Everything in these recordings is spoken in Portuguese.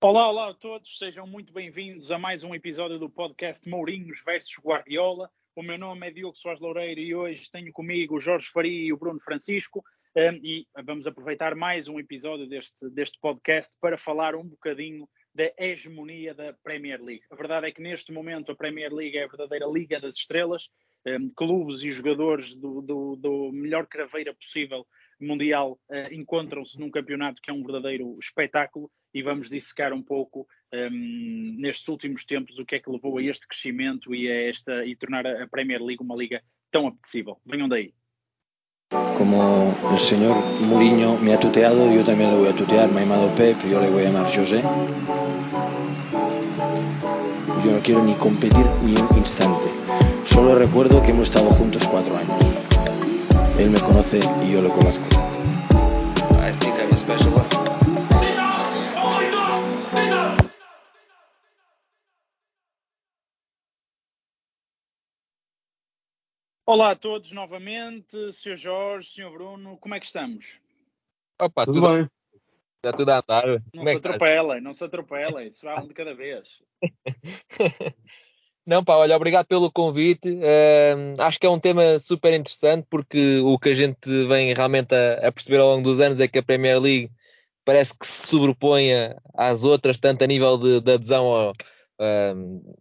Olá, olá a todos, sejam muito bem-vindos a mais um episódio do podcast Mourinhos versus Guardiola. O meu nome é Diogo Soares Loureiro e hoje tenho comigo o Jorge Faria e o Bruno Francisco um, e vamos aproveitar mais um episódio deste, deste podcast para falar um bocadinho da hegemonia da Premier League. A verdade é que neste momento a Premier League é a verdadeira Liga das Estrelas, um, clubes e jogadores do, do, do melhor craveira possível mundial uh, encontram-se num campeonato que é um verdadeiro espetáculo e vamos dissecar um pouco um, nestes últimos tempos o que é que levou a este crescimento e, a esta, e tornar a Premier League uma liga tão apetecível. Venham daí. Como el señor Mourinho me ha tuteado, yo también lo voy a tutear. Me ha llamado Pep, yo le voy a llamar José. Yo no quiero ni competir ni un instante. Solo recuerdo que hemos estado juntos cuatro años. Él me conoce y yo lo conozco. I think I'm a special one. Olá a todos novamente, Sr. Jorge, Sr. Bruno, como é que estamos? Opa, tudo, tudo bem. Está tudo a andar. Não como se é atropelem, não se atropelem, se vá um de cada vez. não, pá, olha, obrigado pelo convite. Uh, acho que é um tema super interessante porque o que a gente vem realmente a, a, perceber ao longo dos anos é que a Premier League parece que se sobrepõe às outras, tanto a nível de, de adesão ao, uh,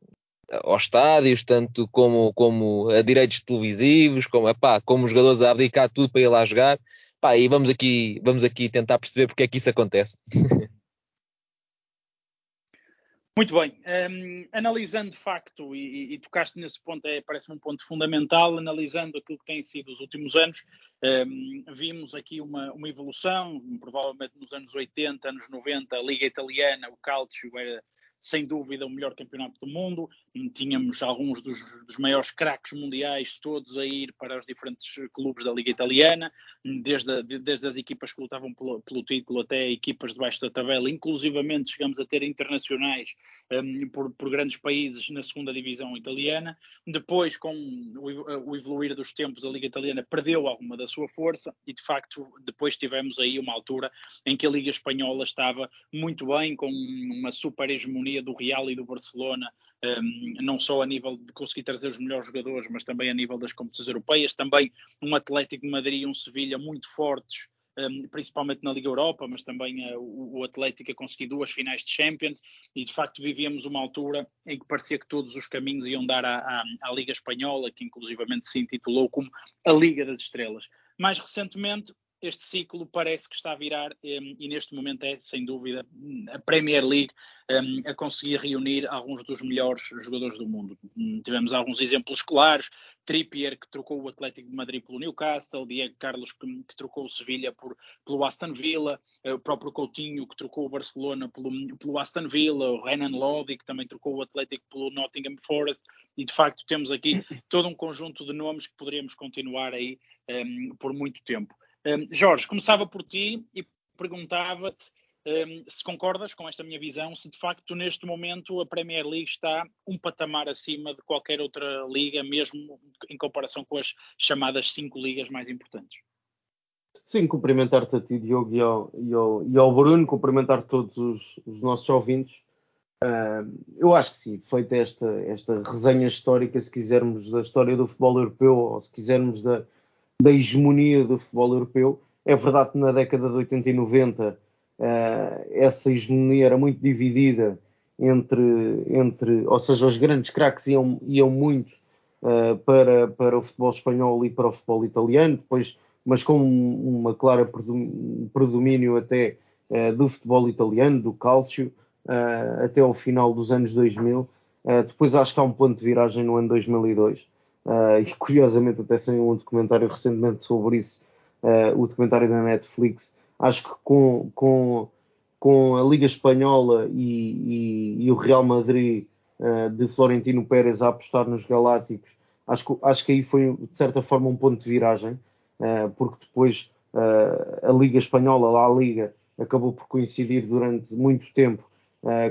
aos estádios, tanto como, como a direitos televisivos, como, epá, como os jogadores a abdicar tudo para ir lá jogar. Pá, e vamos aqui, vamos aqui tentar perceber porque é que isso acontece. Muito bem, um, analisando de facto, e, e, tocaste nesse ponto, é, parece-me um ponto fundamental, analisando aquilo que tem sido os últimos anos, um, vimos aqui uma, uma evolução, provavelmente nos anos 80, anos 90, a Liga Italiana, o Calcio era sem dúvida o melhor campeonato do mundo. Tínhamos alguns dos, dos maiores craques mundiais todos a ir para os diferentes clubes da Liga Italiana, desde, desde as equipas que lutavam pelo, pelo, título até equipas debaixo da tabela. Inclusivamente chegamos a ter internacionais um, por, por, grandes países na segunda divisão italiana. Depois, com o, o evoluir dos tempos, a Liga Italiana perdeu alguma da sua força e, de facto, depois tivemos aí uma altura em que a Liga Espanhola estava muito bem, com uma super hegemonia do Real e do Barcelona, um, não só a nível de conseguir trazer os melhores jogadores, mas também a nível das competições europeias, também um Atlético de Madrid e um Sevilha muito fortes, um, principalmente na Liga Europa, mas também uh, o, Atlético a conseguir duas finais de Champions, e de facto vivíamos uma altura em que parecia que todos os caminhos iam dar à, à, à Liga Espanhola, que inclusivamente se intitulou como a Liga das Estrelas. Mais recentemente, este ciclo parece que está a virar um, e neste momento é, sem dúvida, a Premier League um, a conseguir reunir alguns dos melhores jogadores do mundo. Um, tivemos alguns exemplos claros, Trippier que trocou o Atlético de Madrid pelo Newcastle, Diego Carlos que, que trocou o Sevilha por, pelo Aston Villa, uh, o próprio Coutinho que trocou o Barcelona pelo, pelo Aston Villa, o Renan Lodi que também trocou o Atlético pelo Nottingham Forest e de facto temos aqui todo um conjunto de nomes que poderíamos continuar aí por muito tempo. Um, Jorge, começava por ti e perguntava-te um, se concordas com esta minha visão, se de facto neste momento a Premier League está um patamar acima de qualquer outra liga, mesmo em comparação com as chamadas cinco ligas mais importantes. Sim, cumprimentar-te a ti, Diogo, e ao, e ao, e ao Bruno, cumprimentar todos os, os nossos ouvintes. Uh, eu acho que sim, feita esta, esta resenha histórica, se quisermos, da história do futebol europeu, ou se quisermos da, da hegemonia do futebol europeu. É verdade que na década de 80 e 90 uh, eh, essa hegemonia era muito dividida entre, entre ou seja, os grandes craques iam, iam muito uh, para, para o futebol espanhol e para o futebol italiano, depois, mas com uma clara predomínio até uh, do futebol italiano, do calcio, até ao final dos anos 2000. depois acho que há um ponto de viragem no ano 2002 Uh, e curiosamente até saiu um documentário recentemente sobre isso, uh, o documentário da Netflix. Acho que com, com, com a Liga Espanhola e, e, e o Real Madrid uh, de Florentino Pérez a apostar nos Galácticos, acho que, acho que aí foi de certa forma um ponto de viragem, porque depois a Liga Espanhola, lá a Liga, acabou por coincidir durante muito tempo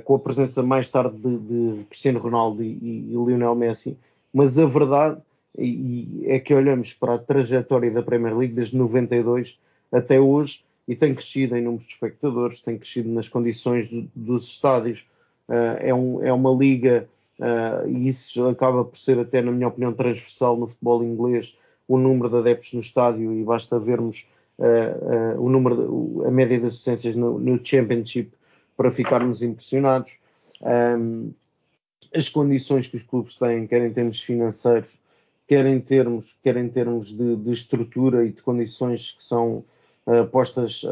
com a presença mais tarde de, de Cristiano Ronaldo e, e, e Lionel Messi mas a verdade é que olhamos para a trajetória da Premier League desde 92 até hoje e tem crescido em número de espectadores, tem crescido nas condições do, dos estádios. Uh, é, um, é, uma liga, uh, e isso acaba por ser até, na minha opinião, transversal no futebol inglês, o número de adeptos no estádio, e basta vermos uh, o número, a média de assistências no, no Championship para ficarmos impressionados. As condições que os clubes têm, quer em termos financeiros, quer em termos, quer em termos de, de estrutura e de condições que são uh, postas uh,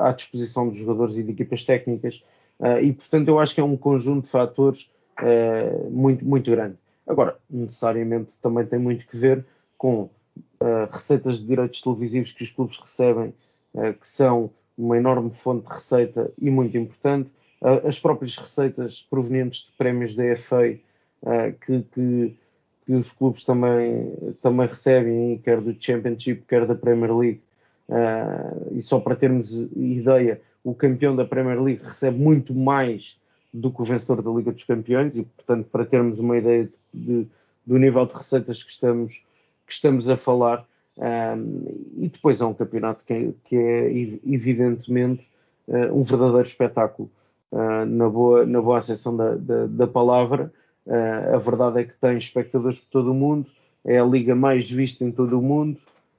à disposição dos jogadores e de equipas técnicas. Uh, e, portanto, eu acho que é um conjunto de fatores muito, muito grande. Agora, necessariamente também tem muito que ver com receitas de direitos televisivos que os clubes recebem, que são uma enorme fonte de receita e muito importante, as próprias receitas provenientes de prémios da FA que, que, que, os clubes também, também recebem, quer do Championship, quer da Premier League, Uh, e só para termos ideia, o campeão da Premier League recebe muito mais do que o vencedor da Liga dos Campeões, e portanto, para termos uma ideia de, de, do nível de receitas que estamos, que estamos a falar, e depois é um campeonato que é, que é evidentemente uh, um verdadeiro espetáculo, uh, na, boa, na boa acessão da, da, da palavra. a verdade é que tem espectadores por todo o mundo, é a liga mais vista em todo o mundo.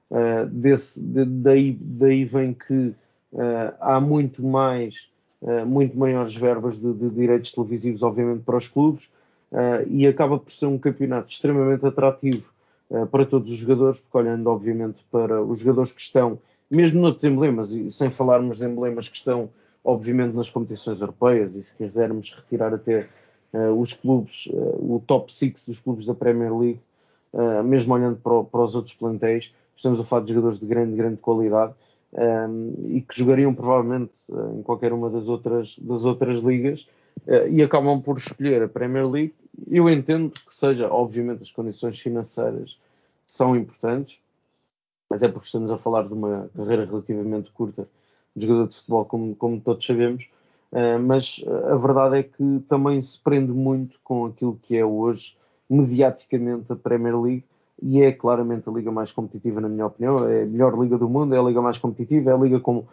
Uh, desse, de, daí, daí vem que uh, há muito mais, uh, muito maiores verbas de, de, direitos televisivos, obviamente, para os clubes, e acaba por ser um campeonato extremamente atrativo para todos os jogadores, porque olhando, obviamente, para os jogadores que estão, mesmo noutros emblemas, e sem falarmos de emblemas que estão, obviamente, nas competições europeias, e se quisermos retirar até os clubes, o top 6 dos clubes da Premier League, mesmo olhando para, para os outros plantéis, estamos a falar de jogadores de grande, grande qualidade um, e que jogariam provavelmente uh, em qualquer uma das outras, das outras ligas uh, e acabam por escolher a Premier League. Eu entendo que seja, obviamente, as condições financeiras são importantes, até porque estamos a falar de uma carreira relativamente curta jogador de futebol, como, como todos sabemos, uh, mas a verdade é que também se prende muito com aquilo que é hoje mediaticamente a Premier League e é claramente a liga mais competitiva, na minha opinião. É a melhor liga do mundo, é a liga mais competitiva, é a liga com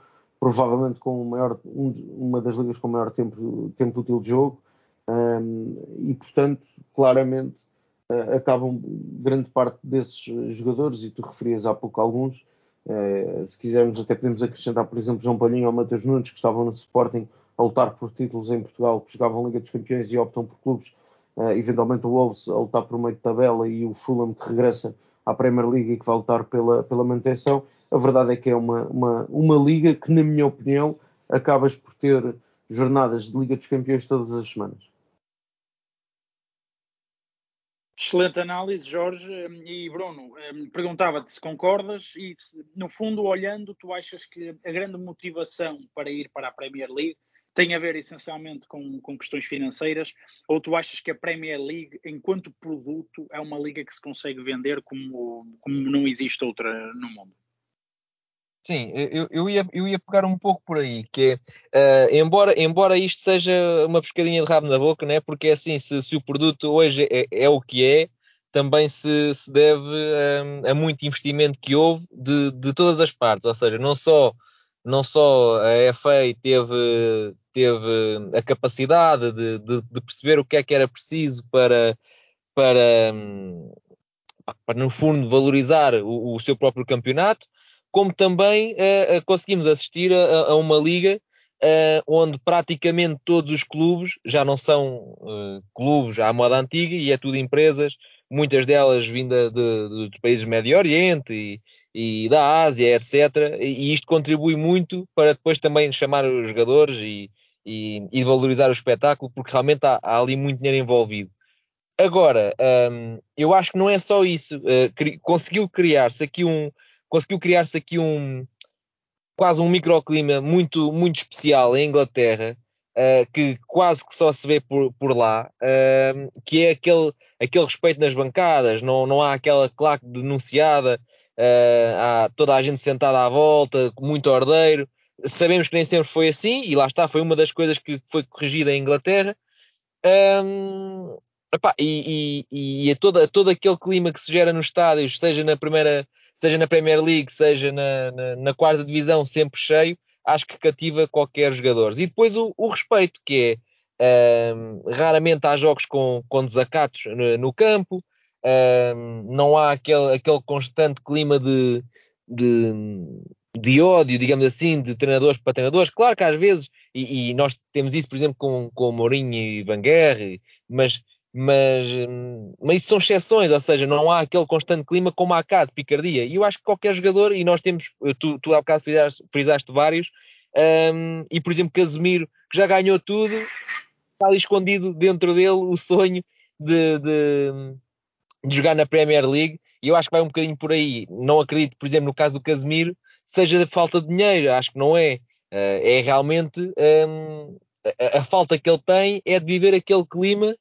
provavelmente com maior, um, uma das ligas com o maior tempo, tempo útil de jogo. Um, e portanto, claramente, uh, acabam grande parte desses jogadores, e tu referias há pouco alguns. Uh, se quisermos, até podemos acrescentar, por exemplo, João Palhinho ou Matheus Nunes, que estavam no Sporting a lutar por títulos em Portugal, que jogavam Liga dos Campeões e optam por clubes uh, eventualmente o Wolves a lutar por meio de tabela e o Fulham que regressa à Premier League e que vai lutar pela, pela manutenção. A verdade é que é uma, uma, uma liga que, na minha opinião, acabas por ter jornadas de Liga dos Campeões todas as semanas. Excelente análise, Jorge. E Bruno, perguntava-te se concordas e, no fundo, olhando, tu achas que a grande motivação para ir para a Premier League tem a ver essencialmente com, com questões financeiras, ou tu achas que a Premier League, enquanto produto, é uma liga que se consegue vender como, como não existe outra no mundo? Sim, eu, eu, ia, eu ia pegar um pouco por aí, que é, uh, embora, embora isto seja uma pescadinha de rabo na boca, né? porque é assim, se, se o produto hoje é, é, o que é, também se, se deve um, a muito investimento que houve de, de todas as partes, ou seja, não só, não só a FA teve, teve a capacidade de, de, de, perceber o que é que era preciso para, para, para no fundo, valorizar o, o seu próprio campeonato, como também uh, uh, conseguimos assistir a, a uma liga uh, onde praticamente todos os clubes já não são clubes à moda antiga e é tudo empresas, muitas delas vindas de, de, países do Médio Oriente e, e da Ásia, etc. E isto contribui muito para depois também chamar os jogadores e, e, e valorizar o espetáculo, porque realmente há, há ali muito dinheiro envolvido. Agora, um, eu acho que não é só isso. Uh, cri conseguiu criar-se aqui um, conseguiu criar-se aqui um quase um microclima muito muito especial em Inglaterra, uh, que quase que só se vê por, por lá, uh, que é aquele, aquele respeito nas bancadas. Não, não há aquela claque denunciada, uh, há toda a gente sentada à volta, muito ordeiro sabemos que nem sempre foi assim, e lá está, foi uma das coisas que foi corrigida em Inglaterra. Um, epá, e, e, e todo, todo aquele clima que se gera nos estádios, seja na primeira, seja na Premier League, seja na, na, na quarta divisão, sempre cheio, acho que cativa qualquer jogador. E depois o, o respeito, que é um, raramente há jogos com, com desacatos no, no campo, um, não há aquele, aquele constante clima de, de, de, ódio, digamos assim, de treinadores para treinadores. Claro que às vezes, e, e nós temos isso, por exemplo, com, com Mourinho e Van Guerre, mas mas, hum, mas isso são exceções, ou seja, não há aquele constante clima como há cá de picardia. E eu acho que qualquer jogador, e nós temos, tu, tu há bocado frisaste, frisaste vários, um, e por exemplo Casemiro, que já ganhou tudo, está ali escondido dentro dele o sonho de, de, de jogar na Premier League, e eu acho que vai um bocadinho por aí. Não acredito, por exemplo, no caso do Casemiro, seja falta de dinheiro, acho que não é. Uh, é realmente um, a, a falta que ele tem é de viver aquele clima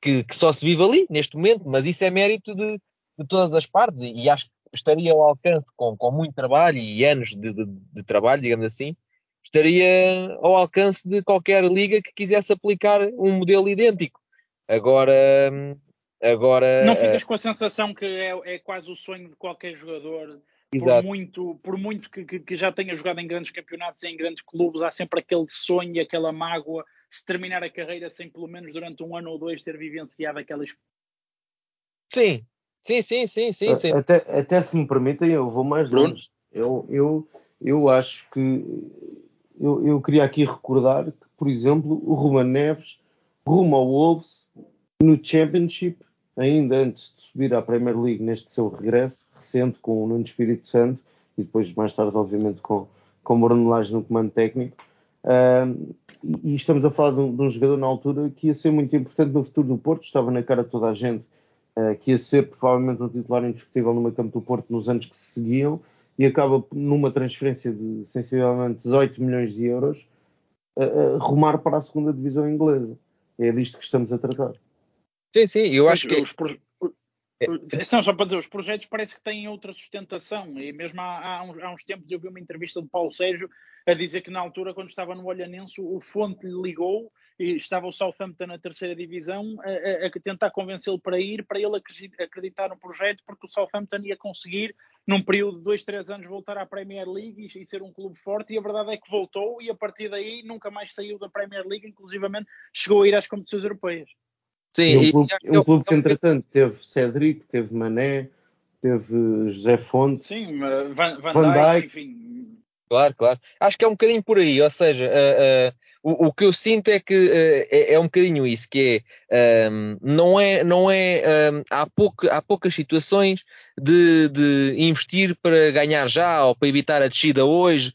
que, que, só se vive ali, neste momento, mas isso é mérito de, de todas as partes e, e, acho que estaria ao alcance, com, com muito trabalho e anos de, de, de, trabalho, digamos assim, estaria ao alcance de qualquer liga que quisesse aplicar um modelo idêntico. Agora. agora Não ficas com a sensação que é, é quase o sonho de qualquer jogador por muito, por muito que, que, que, já tenha jogado em grandes campeonatos e em grandes clubes, há sempre aquele sonho e aquela mágoa se terminar a carreira sem pelo menos durante um ano ou dois ter vivenciado aquelas. Sim, sim, sim, sim, sim. sim. Até, até se me permitem, eu vou mais longe. Eu, eu, eu acho que eu, eu queria aqui recordar que, por exemplo, o Ruben Neves rumo ao Wolves no Championship, ainda antes de subir à Premier League neste seu regresso, recente com o Nuno Espírito Santo e depois mais tarde, obviamente, com, com Bruno Lage no comando técnico. Um, e estamos a falar de um, de um, jogador na altura que ia ser muito importante no futuro do Porto, estava na cara de toda a gente, uh, que ia ser provavelmente um titular indiscutível no meio campo do Porto nos anos que se seguiam, e acaba numa transferência de sensivelmente 18 milhões de euros a, a rumar para a segunda divisão inglesa. É disto que estamos a tratar. Sim, sim, eu acho que. Os, é, não, só para dizer, os projetos parece que têm outra sustentação. E mesmo há, há, uns, há, uns, tempos eu vi uma entrevista do Paulo Sérgio a dizer que na altura, quando estava no Olhanense, o Fonte lhe ligou e estava o Southampton na terceira divisão a, a, a tentar convencê-lo para ir, para ele acreditar no projeto, porque o Southampton ia conseguir, num período de dois, três anos, voltar à Premier League e, e ser um clube forte. E a verdade é que voltou e a partir daí nunca mais saiu da Premier League, inclusivamente chegou a ir às competições europeias. Sim, um, clube, um clube que entretanto teve Cedric, teve Mané, teve José Fonte, Sim, Van, Van, Van Dijk, enfim. Claro, claro. Acho que é um bocadinho por aí, ou seja, uh, uh, o, o, que eu sinto é que uh, é, é, um bocadinho isso, que é um, não é, não é um, há, pouco, há poucas situações de, de, investir para ganhar já ou para evitar a descida hoje.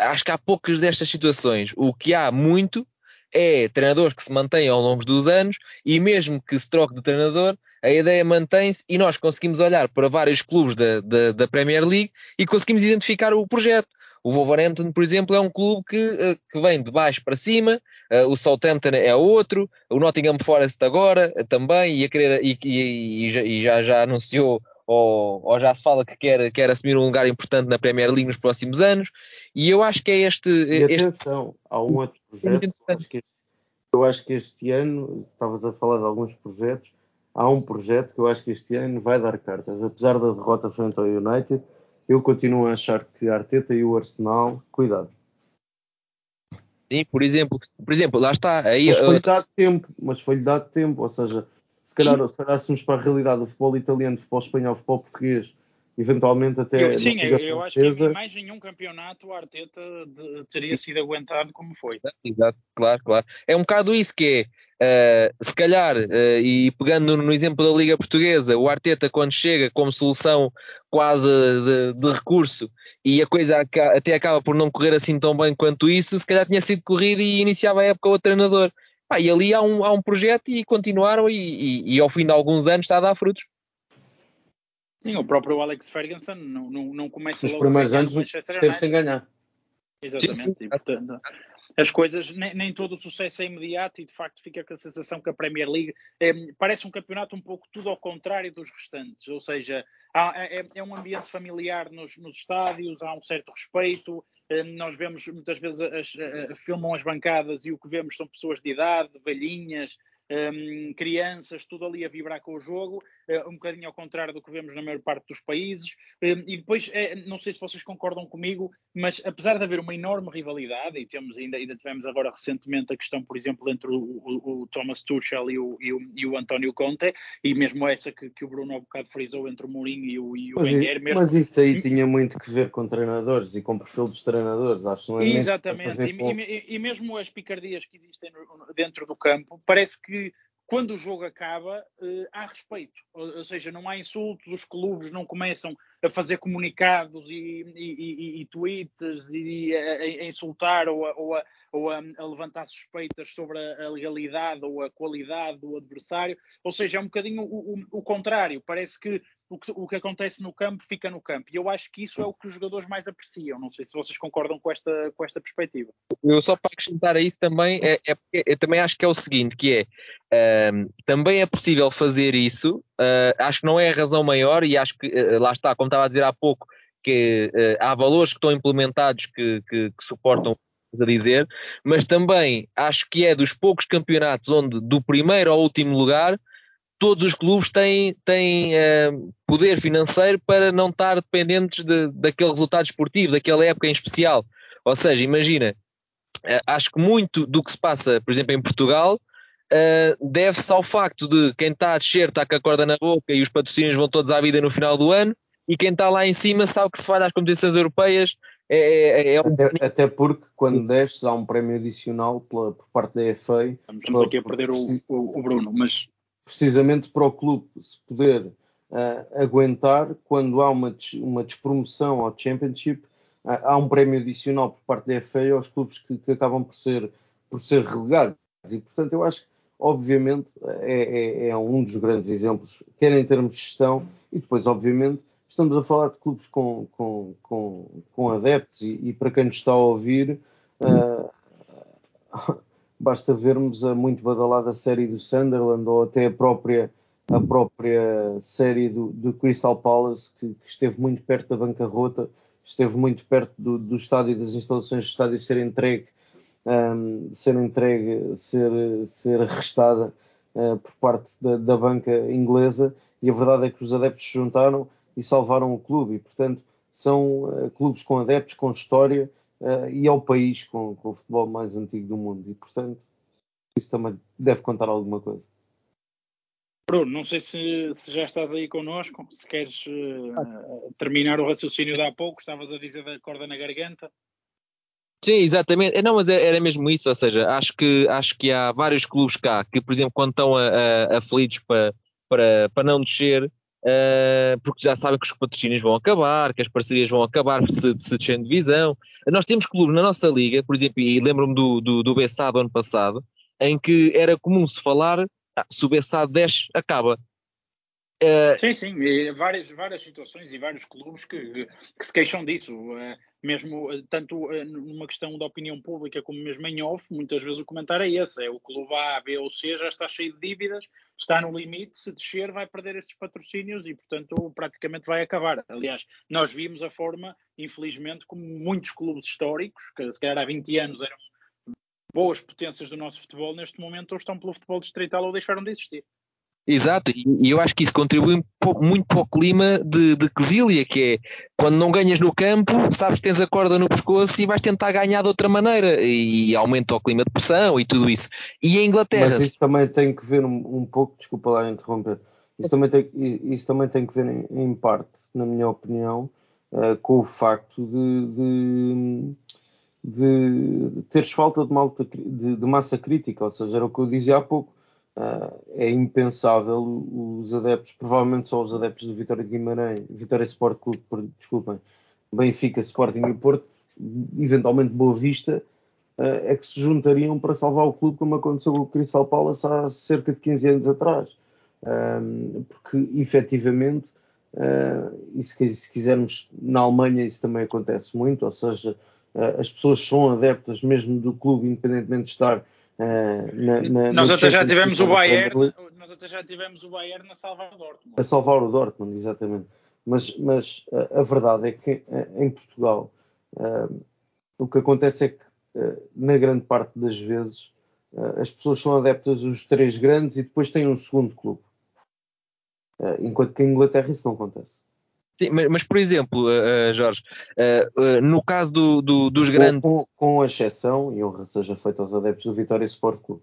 acho que há poucas destas situações. O que há muito é treinadores que se mantêm ao longo dos anos e mesmo que se troque de treinador, a ideia mantém-se e nós conseguimos olhar para vários clubes da, da, da, Premier League e conseguimos identificar o projeto. O Wolverhampton, por exemplo, é um clube que, eh, que vem de baixo para cima, eh, o Southampton é outro, o Nottingham Forest agora eh, também, e, querer, e, e, e já, já anunciou ou, ou, já se fala que quer, quer assumir um lugar importante na Premier League nos próximos anos, e eu acho que é este. E atenção, este... há um outro projeto, eu acho, que este, eu acho que este ano, estavas a falar de alguns projetos, há um projeto que eu acho que este ano vai dar cartas, apesar da derrota frente ao United, eu continuo a achar que a Arteta e o Arsenal, cuidado. Sim, por exemplo, por exemplo, lá está. Aí, mas foi-lhe dado tempo, mas foi-lhe dado tempo, ou seja, se calhar, se olhássemos para a realidade do futebol italiano, do futebol espanhol, do futebol português, eventualmente até. Eu, sim, eu, eu acho que mais em um campeonato o Arteta de, teria sido aguentado como foi. Exato, claro, claro. É um bocado isso que é, uh, se calhar, uh, e pegando no, no, exemplo da Liga Portuguesa, o Arteta, quando chega como solução quase de, de recurso e a coisa até acaba por não correr assim tão bem quanto isso, se calhar tinha sido corrido e iniciava a época o treinador. Ah, e ali há um, há um projeto e continuaram e, e, e, ao fim de alguns anos está a dar frutos. Sim, o próprio Alex Ferguson não, não, não começa Nos logo primeiros anos esteve sem ganhar. Exatamente. Sim, sim. E, portanto, as coisas, nem, nem, todo o sucesso é imediato e de facto fica com a sensação que a Premier League é, parece um campeonato um pouco tudo ao contrário dos restantes, ou seja, há, é, é, um ambiente familiar nos, nos, estádios, há um certo respeito, é, nós vemos muitas vezes as, as, filmam as bancadas e o que vemos são pessoas de idade, velhinhas, um, crianças, tudo ali a vibrar com o jogo, uh, um bocadinho ao contrário do que vemos na maior parte dos países. Um, e depois, é, não sei se vocês concordam comigo, mas apesar de haver uma enorme rivalidade, e temos ainda, ainda tivemos agora recentemente a questão, por exemplo, entre o, o, o Thomas Tuchel e o, e o, e o António Conte, e mesmo essa que, que o Bruno há um bocado frisou entre o Mourinho e o, e o mas, Wenger. Mesmo... Mas isso aí tinha muito que ver com treinadores e com o perfil dos treinadores, acho não é Exatamente, e, e, e, mesmo as picardias que existem dentro do campo, parece que quando o jogo acaba, uh, há respeito. Ou, ou, seja, não há insultos, os clubes não começam a fazer comunicados e, e, e tweets e a, a insultar ou, a, ou, a, ou a, levantar suspeitas sobre a, legalidade ou a qualidade do adversário. Ou seja, é um bocadinho o, o, o contrário. Parece que o, que o que acontece no campo fica no campo. E eu acho que isso é o que os jogadores mais apreciam. Não sei se vocês concordam com esta, com esta perspectiva. Eu só para acrescentar a isso também, é, é eu também acho que é o seguinte, que é, um, também é possível fazer isso, uh, acho que não é a razão maior e acho que, uh, lá está, como estava a dizer há pouco, que uh, há valores que estão implementados que, que, que suportam a dizer, mas também acho que é dos poucos campeonatos onde do primeiro ao último lugar todos os clubes têm, têm uh, poder financeiro para não estar dependentes de, daquele resultado esportivo, daquela época em especial. Ou seja, imagina, uh, acho que muito do que se passa, por exemplo, em Portugal, uh, deve-se ao facto de quem está a descer está com a corda na boca e os patrocínios vão todos à vida no final do ano, e quem está lá em cima sabe que se vai às competições europeias. É, é, é um... até, até, porque quando desces há um prémio adicional pela, por parte da FA. Estamos aqui a perder o, o, o Bruno, mas precisamente para o clube se poder uh, aguentar quando há uma, uma despromoção ao Championship, uh, há um prémio adicional por parte da FA aos clubes que, que, acabam por ser, por ser relegados. E, portanto, eu acho que, obviamente, é, é, é, um dos grandes exemplos, quer em termos de gestão, e depois, obviamente, estamos a falar de clubes com, com, com, com adeptos, e, e, para quem nos está a ouvir. Uh, basta vermos a muito badalada série do Sunderland ou até a própria, a própria série do, do Crystal Palace, que, que, esteve muito perto da bancarrota, esteve muito perto do, do estádio das instalações do estádio ser entregue, um, ser entregue, ser, ser arrestada uh, por parte da, da banca inglesa, e a verdade é que os adeptos se juntaram e salvaram o clube, e portanto são uh, clubes com adeptos, com história, uh, e ao país com, com, o futebol mais antigo do mundo. E, portanto, isso também deve contar alguma coisa. Bruno, não sei se, se já estás aí connosco, se queres uh, terminar o raciocínio de há pouco, estavas a dizer da corda na garganta. Sim, exatamente. Não, mas era mesmo isso, ou seja, acho que, acho que há vários clubes cá que, por exemplo, quando estão a, a, aflitos para, para, para não descer, uh, porque já sabem que os patrocínios vão acabar, que as parcerias vão acabar se, se descendo de divisão. Nós temos clubes na nossa liga, por exemplo, e lembro-me do, do, do Bessado ano passado, em que era comum se falar, ah, se o Bessado desce, acaba. Uh, sim, sim, várias, várias situações e vários clubes que, que se queixam disso, uh, mesmo uh, tanto numa questão da opinião pública como mesmo em off, muitas vezes o comentário é esse, é o clube A, B ou C já está cheio de dívidas, está no limite, se descer vai perder estes patrocínios e portanto praticamente vai acabar. Aliás, nós vimos a forma, infelizmente, como muitos clubes históricos, que se calhar há 20 anos eram boas potências do nosso futebol, neste momento ou estão pelo futebol distrital ou deixaram de existir. Exato, e eu acho que isso contribui muito para o clima de, de quesília, que é quando não ganhas no campo, sabes que tens a corda no pescoço e vais tentar ganhar de outra maneira, e aumenta o clima de pressão e tudo isso. E a Inglaterra. Mas isso também tem que ver um, um pouco, desculpa lá interromper, isso também tem, isso também tem que ver em, em parte, na minha opinião, uh, com o facto de, de, de teres falta de, malta, de, de massa crítica, ou seja, era o que eu dizia há pouco Uh, é impensável os adeptos, provavelmente só os adeptos do Vitória de Guimarães, Vitória Sport Clube, desculpem, Benfica, Sporting e Porto, eventualmente Boa Vista, uh, é que se juntariam para salvar o clube, como aconteceu com o Crystal Palace há cerca de 15 anos atrás. Uh, porque efetivamente, e se, se, quisermos, na Alemanha isso também acontece muito, ou seja, as pessoas são adeptas mesmo do clube, independentemente de estar Uh, na, na, nós até já tivemos o Bayern, nós até já tivemos o Bayern a salvar o Dortmund. A salvar o Dortmund, exatamente. Mas, mas a, a verdade é que em Portugal uh, o que acontece é que uh, na grande parte das vezes as pessoas são adeptas dos três grandes e depois têm um segundo clube. Enquanto que em Inglaterra isso não acontece. Sim, mas, mas por exemplo, uh, Jorge, uh, uh, no caso do, do, dos grandes. Com, com, exceção, e honra seja feita aos adeptos do Vitória Sport Clube.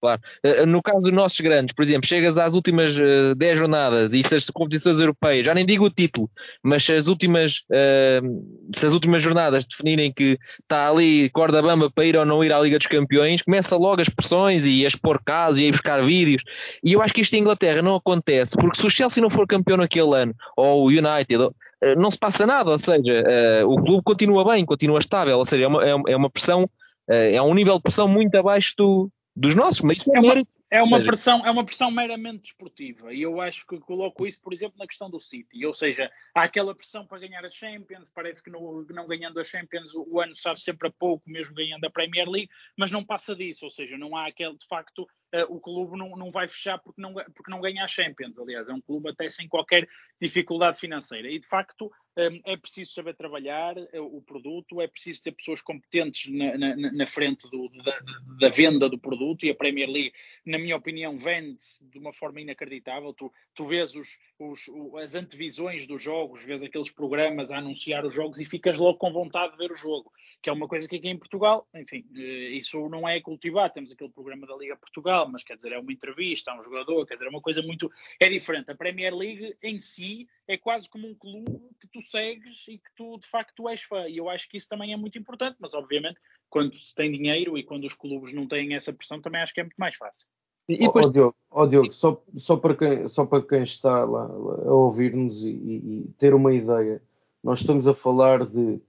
Claro. Eh, no caso dos nossos grandes, por exemplo, chegas às últimas 10 uh, jornadas e se as competições europeias, já nem digo o título, mas se as últimas, uh, se as últimas jornadas definirem que está ali corda bamba para ir ou não ir à Liga dos Campeões, começa logo as pressões e a expor casos e a buscar vídeos. E eu acho que isto em Inglaterra não acontece, porque se o Chelsea não for campeão naquele ano, ou o United, não se passa nada, ou seja, o clube continua bem, continua estável, ou seja, é uma, é, é uma pressão, é um nível de pressão muito abaixo do dos nossos, mas isso é, é uma, é uma pressão, é uma pressão meramente desportiva. E eu acho que coloco isso, por exemplo, na questão do City. Ou seja, há aquela pressão para ganhar a Champions, parece que no, não ganhando a Champions o, ano sabe sempre a pouco, mesmo ganhando a Premier League, mas não passa disso, ou seja, não há aquele de facto uh, o clube não, não vai fechar porque não, porque não ganha a Champions. Aliás, é um clube até sem qualquer dificuldade financeira. E de facto um, é preciso saber trabalhar uh, o produto, é preciso ter pessoas competentes na, na, na frente do, da, da, venda do produto e a Premier League, na minha opinião, vende-se de uma forma inacreditável. Tu, tu vês os, os, as antevisões dos jogos, vês aqueles programas a anunciar os jogos e ficas logo com vontade de ver o jogo, que é uma coisa que aqui em Portugal, enfim, uh, isso não é cultivar. Temos aquele programa da Liga Portugal mas quer dizer, é uma entrevista a um jogador, quer dizer, é uma coisa muito. É diferente. A Premier League em si é quase como um clube que tu segues e que tu de facto és fã. E eu acho que isso também é muito importante, mas obviamente, quando se tem dinheiro e quando os clubes não têm essa pressão, também acho que é muito mais fácil. E depois... oh, Diogo, oh, Diogo só, só, para quem, só para quem está lá a ouvir-nos e, e, e, ter uma ideia, nós estamos a falar de.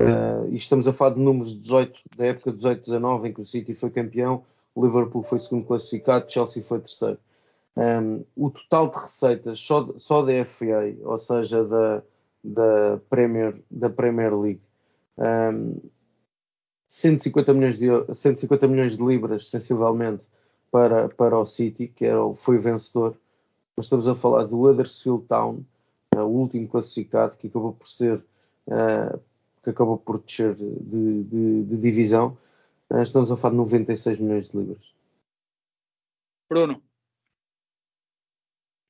Uh, e estamos a falar de números de 18, da época 18-19, em que o City foi campeão, o Liverpool foi segundo classificado, Chelsea foi terceiro. Um, o total de receitas só, só da FA, ou seja, da, da, Premier, da Premier League, um, 150, milhões de, 150 milhões de libras, sensivelmente, para, para o City, que era, foi vencedor. Mas estamos a falar do Huddersfield Town, uh, o último classificado, que acabou por ser, uh, que acabou por descer de, de, de divisão estamos a falar de 96 milhões de libras. Bruno.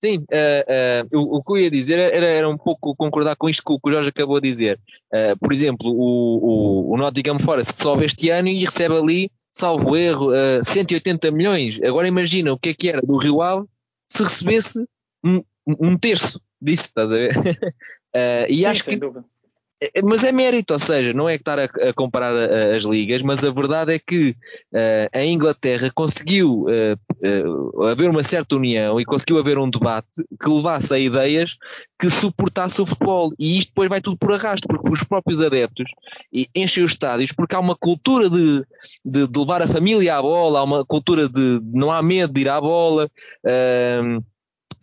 Sim, uh, uh, o, o, que eu ia dizer era, era, um pouco concordar com isto que o, Jorge acabou de dizer. Uh, por exemplo, o, o, o Nottingham Forest sobe este ano e recebe ali, salvo erro, 180 milhões. Agora imagina o que é que era do Rio Ave se recebesse um, um terço disso, estás a ver? e Sim, acho que dúvida. É, mas é mérito, ou seja, não é que estar a, a comparar a, as ligas, mas a verdade é que uh, a Inglaterra conseguiu uh, uh, haver uma certa união e conseguiu haver um debate que levasse a ideias que suportasse o futebol. E isto depois vai tudo por arrasto, porque os próprios adeptos enchem os estádios, porque há uma cultura de, de, de levar a família à bola, há uma cultura de não há medo de ir à bola. Uh,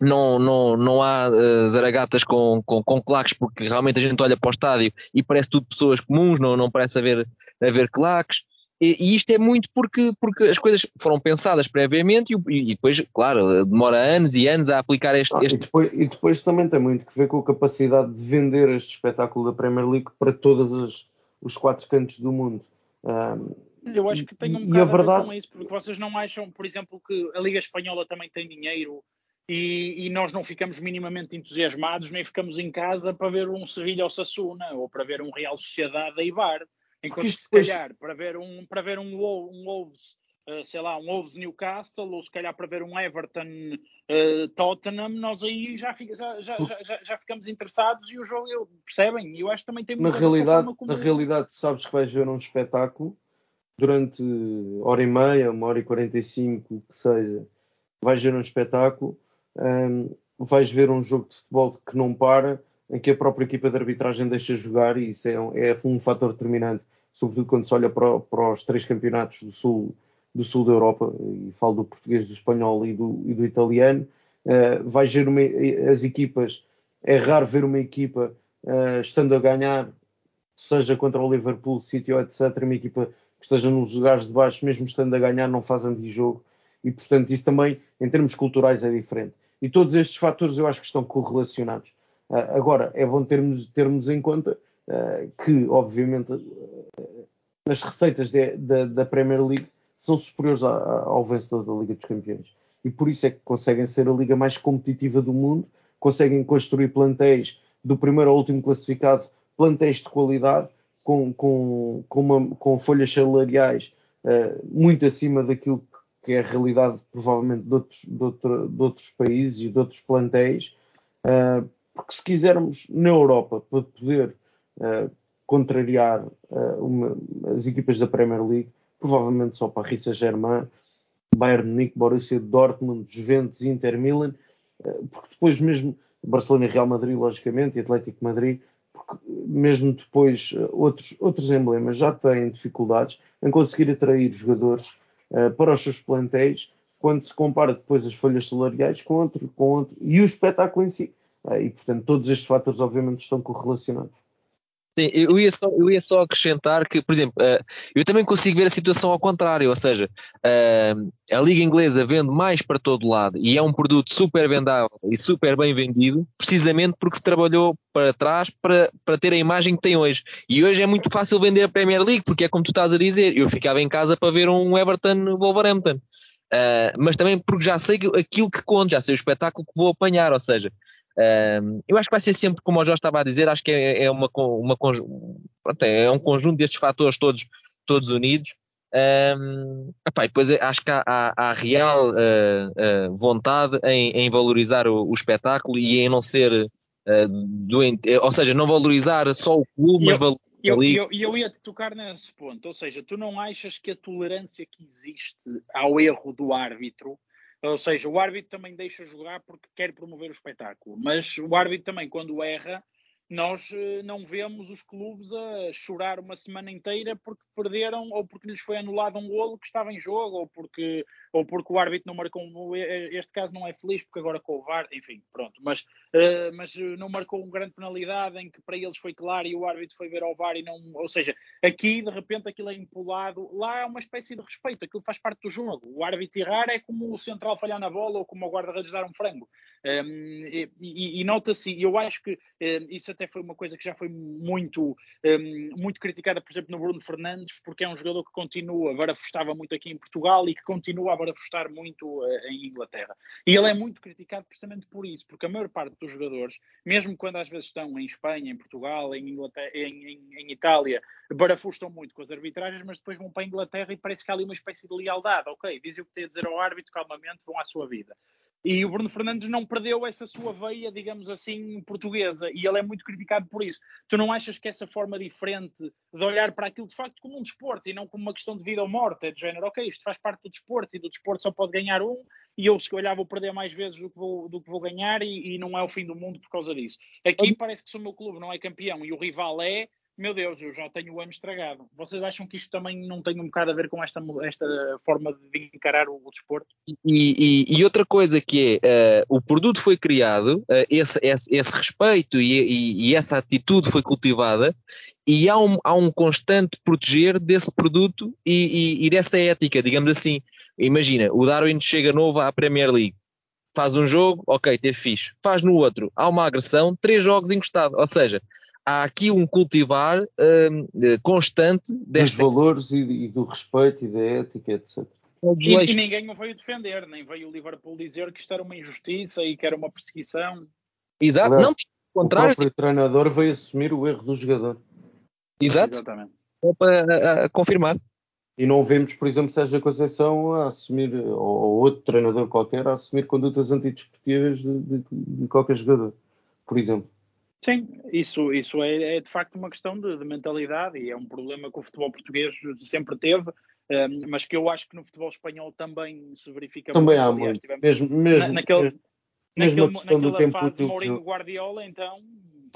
não, não, não há uh, zaragatas com, com, com claques, porque realmente a gente olha para o estádio e parece tudo pessoas comuns, não, não parece haver, haver claques. E, e, isto é muito porque, porque as coisas foram pensadas previamente e, e depois, claro, demora anos e anos a aplicar este. Ah, este... E, depois, e, depois, também tem muito que ver com a capacidade de vender este espetáculo da Premier League para todos os, os quatro cantos do mundo. Um, eu acho que tem um bocado a, verdade... a ver com isso, porque vocês não acham, por exemplo, que a Liga Espanhola também tem dinheiro e, e, nós não ficamos minimamente entusiasmados, nem ficamos em casa para ver um Sevilha ou Sassuna, ou para ver um Real Sociedade a Ibar. Enquanto se calhar para ver um, para ver um, um Wolves, uh, sei lá, um Wolves Newcastle, ou se calhar para ver um Everton uh, Tottenham, nós aí já, fica, já, já, já, já, ficamos interessados e o jogo, eu, percebem? E eu acho que também tem na realidade, como... Na realidade, sabes que vais ver um espetáculo durante hora e meia, uma hora e quarenta e cinco, que seja, vais ver um espetáculo um, vais ver um jogo de futebol que não para, em que a própria equipa de arbitragem deixa jogar, e isso é um, é um fator determinante, sobretudo quando se olha para, para, os três campeonatos do sul, do sul da Europa, e falo do português, do espanhol e do, e do italiano. Uh, vais ver uma, as equipas, é raro ver uma equipa uh, estando a ganhar, seja contra o Liverpool, City ou etc., uma equipa que esteja nos lugares de baixo, mesmo estando a ganhar, não faz anti-jogo. E, portanto, isso também, em termos culturais, é diferente. E todos estes fatores eu acho que estão correlacionados. Uh, agora, é bom termos, termos em conta uh, que, obviamente, nas receitas de, de, da Premier League são superiores a, a, ao vencedor da Liga dos Campeões. E por isso é que conseguem ser a liga mais competitiva do mundo, conseguem construir plantéis do primeiro ao último classificado, plantéis de qualidade, com, com, com, uma, com folhas salariais uh, muito acima daquilo que é a realidade, provavelmente, de outros, de, outro, de outros países e de outros plantéis. Uh, porque se quisermos na Europa para poder uh, contrariar uma, as equipas da Premier League, provavelmente só para Rissa Germain, Bayern Munique, Borussia Dortmund, Juventus, Inter Milan, porque depois mesmo Barcelona e Real Madrid, logicamente, e Atlético Madrid, porque mesmo depois outros, outros emblemas já têm dificuldades em conseguir atrair jogadores uh, para os seus plantéis quando se compara depois as folhas salariais com outro, com outro e o espetáculo em si. Uh, e, portanto, todos estes fatores, obviamente, estão correlacionados. Sim, eu ia, só, eu ia só acrescentar que, por exemplo, uh, eu também consigo ver a situação ao contrário, ou seja, uh, a Liga Inglesa vende mais para todo lado e é um produto super vendável e super bem vendido, precisamente porque se trabalhou para trás para, para ter a imagem que tem hoje. E hoje é muito fácil vender a Premier League, porque é como tu estás a dizer, eu ficava em casa para ver um Everton Wolverhampton. Uh, mas também porque já sei aquilo que conto, já sei o espetáculo que vou apanhar, ou seja, um, eu acho que vai ser sempre, como o Jorge estava a dizer, acho que é, é uma, uma pronto, é um conjunto destes fatores todos, todos unidos. Um, epá, depois acho que há, há, há real uh, uh, vontade em, em valorizar o, o, espetáculo e em não ser uh, doente, ou seja, não valorizar só o clube, mas valorizar eu, eu, eu ia te tocar nesse ponto, ou seja, tu não achas que a tolerância que existe ao erro do árbitro ou seja, o árbitro também deixa jogar porque quer promover o espetáculo, mas o árbitro também, quando erra, nós eh, não vemos os clubes a chorar uma semana inteira porque perderam ou porque lhes foi anulado um golo que estava em jogo ou porque, ou porque o árbitro não marcou um, este caso não é feliz porque agora com o VAR, enfim, pronto, mas, uh, mas não marcou uma grande penalidade em que para eles foi claro e o árbitro foi ver ao VAR e não, ou seja, aqui de repente aquilo é empolado, lá é uma espécie de respeito, aquilo faz parte do jogo, o árbitro errar é como o central falhar na bola ou como o guarda-redes dar um frango. Um, e, e, e nota-se, eu acho que um, isso até foi uma coisa que já foi muito, um, muito criticada, por exemplo, no Bruno Fernandes, porque é um jogador que continua, barafustava muito aqui em Portugal e que continua a barafustar muito uh, em Inglaterra. E ele é muito criticado precisamente por isso, porque a maior parte dos jogadores, mesmo quando às vezes estão em Espanha, em Portugal, em, Inglaterra, em, em, em Itália, barafustam muito com as arbitragens, mas depois vão para a Inglaterra e parece que há ali uma espécie de lealdade. Ok, dizem o que tem a dizer ao árbitro, calmamente, vão à sua vida. E o Bruno Fernandes não perdeu essa sua veia, digamos assim, portuguesa, e ele é muito criticado por isso. Tu não achas que essa forma diferente de olhar para aquilo de facto como um desporto e não como uma questão de vida ou morte, é de género, ok, isto faz parte do desporto e do desporto só pode ganhar um, e eu se olhar vou perder mais vezes do que vou, do que vou ganhar e, e não é o fim do mundo por causa disso. Aqui parece que se o meu clube não é campeão e o rival é, meu Deus, eu já tenho o ano estragado. Vocês acham que isto também não tem um bocado a ver com esta, esta forma de encarar o, o desporto? E, e, e, outra coisa que é, uh, o produto foi criado, uh, esse, esse, esse, respeito e, e, essa atitude foi cultivada e há um, há um constante proteger desse produto e, dessa ética, digamos assim. Imagina, o Darwin chega novo à Premier League, faz um jogo, ok, teve fixe. Faz no outro, há uma agressão, três jogos encostados. Ou seja, há aqui um cultivar eh, constante desta... dos valores e, e, do respeito e da ética, etc. E, e, ninguém o veio defender, nem veio o Liverpool dizer que isto era uma injustiça e que era uma perseguição. Exato, Aliás, não, o contrário. O próprio treinador veio assumir o erro do jogador. Exato. Exatamente. Para a, confirmar. E não vemos, por exemplo, Sérgio Conceição a assumir, ou outro treinador qualquer, a assumir condutas antidesportivas de, de, de qualquer jogador, por exemplo. Sim, isso, isso é, é de facto uma questão de, de, mentalidade e é um problema que o futebol português sempre teve, um, mas que eu acho que no futebol espanhol também se verifica também muito. Também há muito, mesmo, mesmo, na, naquele, mesmo, naquele, questão do tempo fase Mourinho Guardiola, então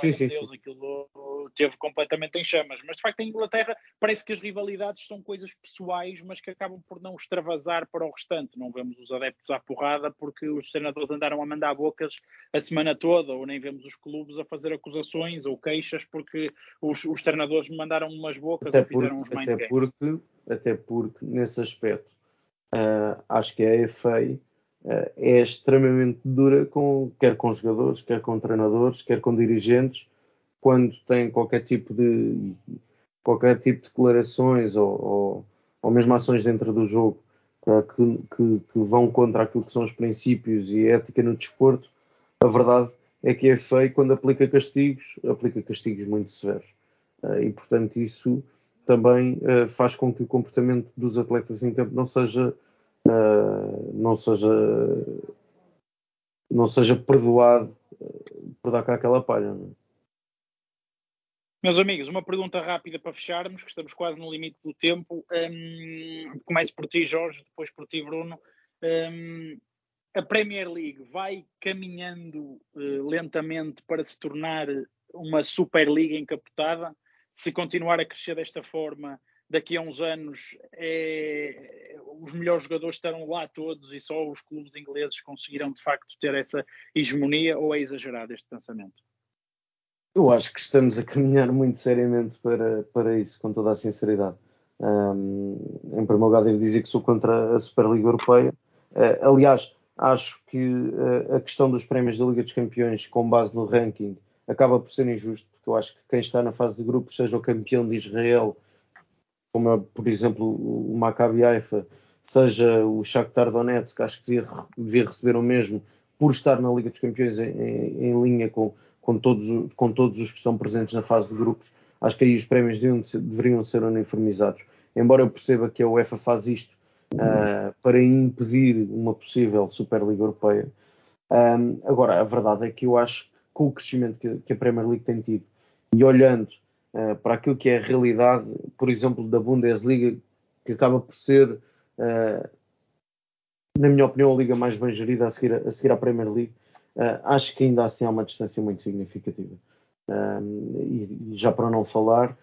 sim, sim, Deus, sim. aquilo teve completamente em chamas. Mas de facto, em Inglaterra parece que as rivalidades são coisas pessoais, mas que acabam por não extravasar para o restante. Não vemos os adeptos à porrada porque os treinadores andaram a mandar bocas a semana toda, ou nem vemos os clubes a fazer acusações ou queixas porque os, os treinadores mandaram umas bocas até ou fizeram porque, uns mind até porque, até porque, nesse aspecto, uh, acho que a FA é extremamente dura, com, quer com jogadores, quer com treinadores, quer com dirigentes, quando tem qualquer tipo de qualquer tipo de declarações ou, ou, ou mesmo ações dentro do jogo uh, que, que, que, vão contra aquilo que são os princípios e a ética no desporto, a verdade é que é feio quando aplica castigos, aplica castigos muito severos. Uh, e, portanto, isso também faz com que o comportamento dos atletas em campo não seja, não seja, não seja perdoado por dar cá aquela palha. Não é? Meus amigos, uma pergunta rápida para fecharmos, que estamos quase no limite do tempo. Um, começo por ti, Jorge, depois por ti, Bruno. Um, a Premier League vai caminhando uh, lentamente para se tornar uma Superliga encapotada? Se continuar a crescer desta forma, daqui a uns anos é, os melhores jogadores estarão lá todos e só os clubes ingleses conseguirão de facto ter essa hegemonia ou é exagerado este pensamento? Eu acho que estamos a caminhar muito seriamente para, para isso, com toda a sinceridade. Um, em primeiro lugar, devo dizer que sou contra a Superliga Europeia. Uh, aliás, acho que uh, a questão dos prémios da Liga dos Campeões, com base no ranking, acaba por ser injusto, porque eu acho que quem está na fase de grupos, seja o campeão de Israel, como é, por exemplo, o Maccabi Haifa, seja o Shakhtar Donetsk, acho que devia, devia receber o mesmo por estar na Liga dos Campeões em, em, em linha com, com todos, com todos os que estão presentes na fase de grupos, acho que aí os prémios deveriam deveriam ser uniformizados. Embora eu perceba que a UEFA faz isto uh, para impedir uma possível Superliga Europeia. Um, agora, a verdade é que eu acho que com o crescimento que, que a Premier League tem tido e olhando uh, para aquilo que é a realidade, por exemplo, da Bundesliga, que acaba por ser, uh, na minha opinião, a liga mais bem gerida a seguir, a seguir à Premier League, Uh, acho que ainda assim há uma distância muito significativa. e, e, já para não falar,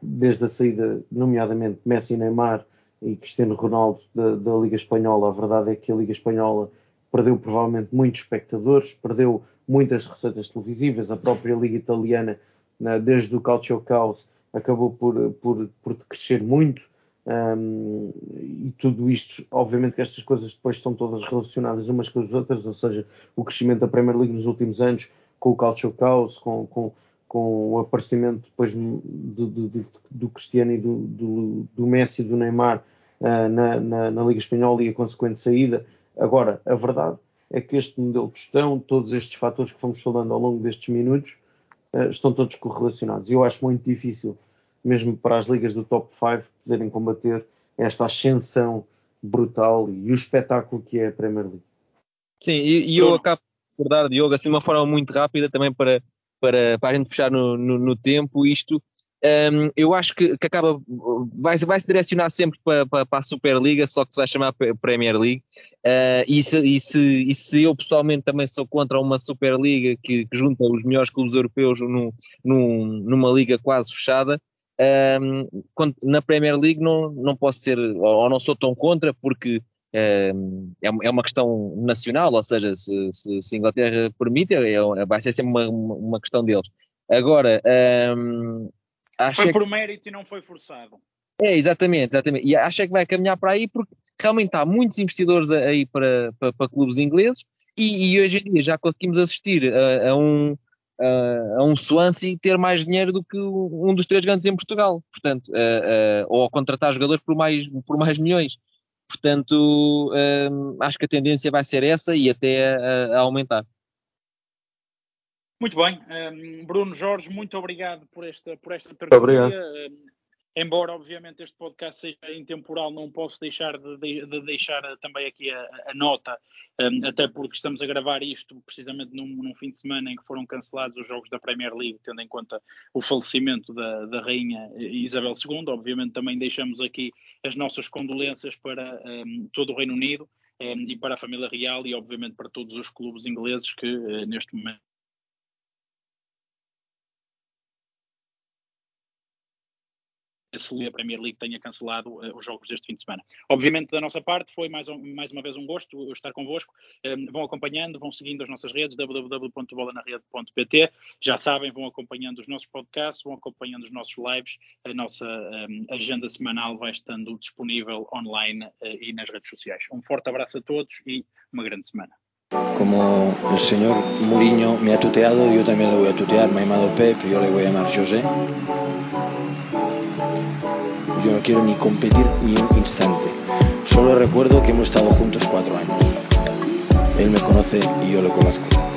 desde a saída, nomeadamente Messi Neymar e Cristiano Ronaldo da, da, Liga Espanhola, a verdade é que a Liga Espanhola perdeu provavelmente muitos espectadores, perdeu muitas receitas televisivas, a própria Liga Italiana, uh, desde o Calcio Caos, acabou por, por, por crescer muito. Um, e tudo isto, obviamente que estas coisas depois estão todas relacionadas umas com as outras, ou seja, o crescimento da Premier League nos últimos anos, com o Calcio Caos, com, com, com o aparecimento depois do, do, do Cristiano e do, do, do Messi e do Neymar uh, na, na, na, Liga Espanhola e a consequente saída. Agora, a verdade é que este modelo de gestão, todos estes fatores que fomos falando ao longo destes minutos, estão todos correlacionados. Eu acho muito difícil mesmo para as ligas do top 5 poderem combater esta ascensão brutal e o espetáculo que é a Premier League. Sim, e, e eu acabo por dar, Diogo, assim de uma forma muito rápida também para, para, para a gente fechar no, no, no tempo isto. Um, eu acho que, que acaba, vai, vai se direcionar sempre para, para, para, a Superliga, só que se vai chamar Premier League. Uh, e, se, e, se, e se eu pessoalmente também sou contra uma Superliga que, que junta os melhores clubes europeus num, num, numa liga quase fechada, um, quando, na Premier League não, não posso ser, ou não sou tão contra, porque um, é, é uma questão nacional, ou seja, se, se, se a Inglaterra permite, é, é, vai ser sempre uma, uma questão deles. Agora, um, acho foi por mérito e não foi forçado. É, exatamente, exatamente. E acho que vai caminhar para aí porque realmente há muitos investidores aí para, para, para clubes ingleses e, e, hoje em dia já conseguimos assistir a, a um a um Swansea ter mais dinheiro do que um dos três grandes em Portugal, portanto, uh, ou a contratar jogadores por mais, por mais milhões. Portanto, acho que a tendência vai ser essa e até a, a aumentar. Muito bem. Um, Bruno Jorge, muito obrigado por esta, por esta tertulia. Embora, obviamente, este podcast seja intemporal, não posso deixar de, de, de deixar também aqui a, a nota, um, até porque estamos a gravar isto precisamente num, num, fim de semana em que foram cancelados os jogos da Premier League, tendo em conta o falecimento da, da Rainha Isabel II. Obviamente, também deixamos aqui as nossas condolências para um, todo o Reino Unido um, e para a família real e, obviamente, para todos os clubes ingleses que, uh, neste momento, se a Premier League tenha cancelado uh, os jogos deste fim de semana. Obviamente, da nossa parte, foi mais, um, mais uma vez um gosto estar convosco. Um, vão acompanhando, vão seguindo as nossas redes, www.bolanarede.pt. Já sabem, vão acompanhando os nossos podcasts, vão acompanhando os nossos lives. A nossa um, agenda semanal vai estando disponível online uh, e nas redes sociais. Um forte abraço a todos e uma grande semana. Como el señor Mourinho me ha tuteado, yo también le voy a tutear. Me ha Pep, yo le voy a llamar José. Yo no quiero ni competir ni un instante. Solo recuerdo que hemos estado juntos cuatro años. Él me conoce y yo lo conozco.